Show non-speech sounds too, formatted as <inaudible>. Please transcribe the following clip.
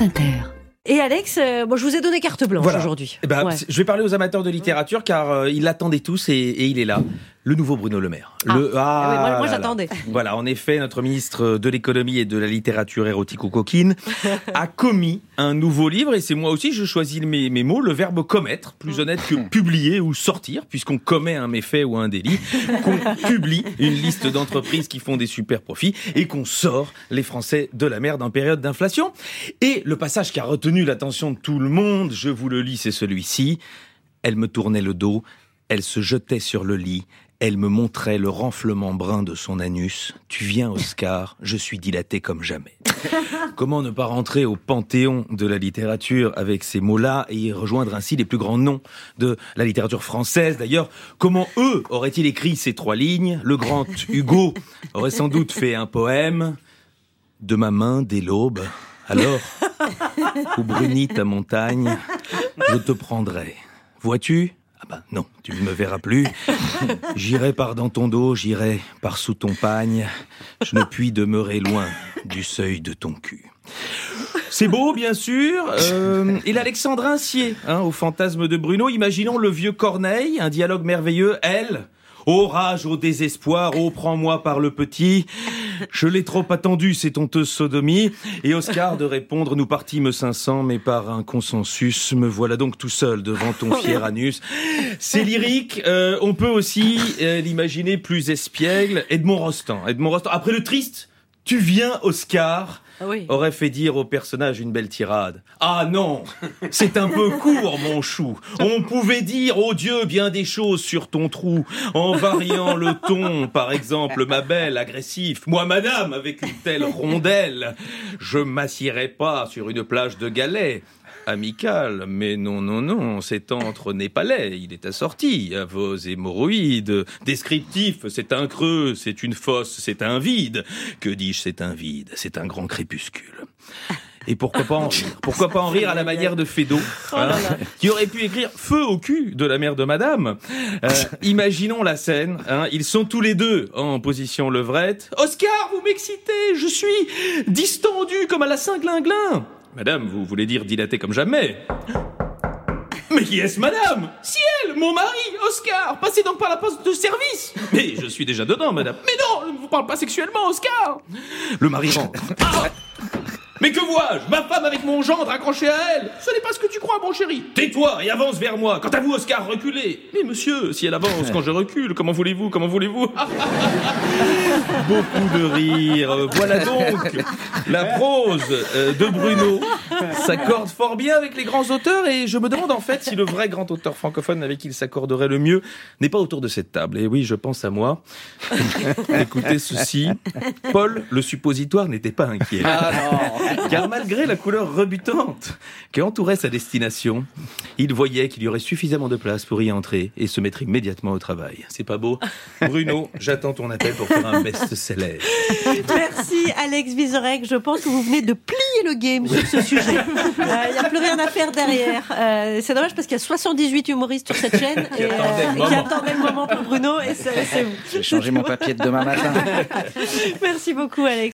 France Inter. Et Alex, euh, bon, je vous ai donné carte blanche Voilà. aujourd'hui. Eh ben, Ouais. Je vais parler aux amateurs de littérature car euh, ils l'attendaient tous et, et il est là. Le nouveau Bruno Le Maire. Ah. Le, Ah oui, moi- là. j'attendais. Voilà, en effet, notre ministre de l'économie et de la littérature érotique ou coquine a commis un nouveau livre et c'est moi aussi, je choisis mes, mes mots, le verbe commettre, plus honnête que <laughs> publier ou sortir, puisqu'on commet un méfait ou un délit, qu'on publie une liste d'entreprises qui font des super profits et qu'on sort les Français de la merde en période d'inflation. Et le passage qui a retenu l'attention de tout le monde, je vous le lis, c'est celui-ci. Elle me tournait le dos, elle se jetait sur le lit, elle me montrait le renflement brun de son anus. Tu viens, Oscar, je suis dilaté comme jamais. <laughs> Comment ne pas rentrer au panthéon de la littérature avec ces mots-là et y rejoindre ainsi les plus grands noms de la littérature française? D'ailleurs, comment eux auraient-ils écrit ces trois lignes? Le grand Hugo aurait sans doute fait un poème de ma main dès l'aube. Alors, <laughs> où brunit ta montagne, je te prendrai. Vois-tu? Non, tu ne me verras plus. <laughs> J'irai par dans ton dos, j'irai par sous ton pagne. Je ne puis demeurer loin du seuil de ton cul. C'est beau, bien sûr. Euh, et l'Alexandrin Sier, hein, au fantasme de Bruno. Imaginons le vieux Corneille, un dialogue merveilleux. Elle, ô rage, ô désespoir, ô prends-moi par le petit. Je l'ai trop attendu, cette honteuse sodomie. Et Oscar de répondre, nous partîmes 500, mais par un consensus, me voilà donc tout seul devant ton <laughs> fier anus. C'est lyrique. euh, on peut aussi euh, l'imaginer plus espiègle. Edmond Rostand. Edmond Rostand. Après le triste, tu viens, Oscar oui. aurait fait dire au personnage une belle tirade. Ah non, c'est un peu court, mon chou. On pouvait dire, oh Dieu, bien des choses sur ton trou, en variant le ton, par exemple, ma belle, agressif. Moi, madame, avec une telle rondelle, je m'assierais pas sur une plage de galets. Amical, mais non, non, non, c'est entre népalais, il est assorti à vos hémorroïdes. Descriptif, c'est un creux, c'est une fosse, c'est un vide. Que dis-je, c'est un vide, c'est un grand crépuscule. Et pourquoi pas en rire Pourquoi pas en rire à la manière de Fédo, hein, qui aurait pu écrire Feu au cul de la mère de Madame. Euh, imaginons la scène. hein, ils sont tous les deux en position levrette. Oscar, vous m'excitez. Je suis distendu comme à la Saint-Glinglin. Madame, vous voulez dire dilaté comme jamais mais qui est-ce, madame? Ciel, mon mari, Oscar Passez donc par la poste de service Mais je suis déjà dedans, madame. Mais non, je ne vous parle pas sexuellement, Oscar Le mari rentre. Ah mais que vois-je? Ma femme avec mon gendre accroché à elle. Ce n'est pas ce que tu crois, mon chéri. Tais-toi et avance vers moi. Quant à vous, Oscar, reculez. Mais monsieur, si elle avance quand je recule, comment voulez-vous Comment voulez-vous? Beaucoup de rire. Voilà donc la prose euh, de Bruno <laughs> s'accorde fort bien avec les grands auteurs et je me demande en fait si le vrai grand auteur francophone avec qui il s'accorderait le mieux n'est pas autour de cette table. Et oui, je pense à moi. <laughs> Écoutez ceci. Paul, le suppositoire, n'était pas inquiet. Car malgré la couleur rebutante qui entourait sa destination, il voyait qu'il y aurait suffisamment de place pour y entrer et se mettre immédiatement au travail. C'est pas beau Bruno, j'attends ton appel pour faire un best-seller. Merci Alex Vizorek. Je pense que vous venez de plier le game sur ce sujet. <laughs> Il n'y a plus rien à faire derrière. Euh, c'est dommage parce qu'il y a 78 humoristes sur cette chaîne Qui et, attendaient le qui moment. attendaient le moment pour Bruno et c'est c'est vous. J'ai changé mon papier de demain matin. <laughs> Merci beaucoup Alex.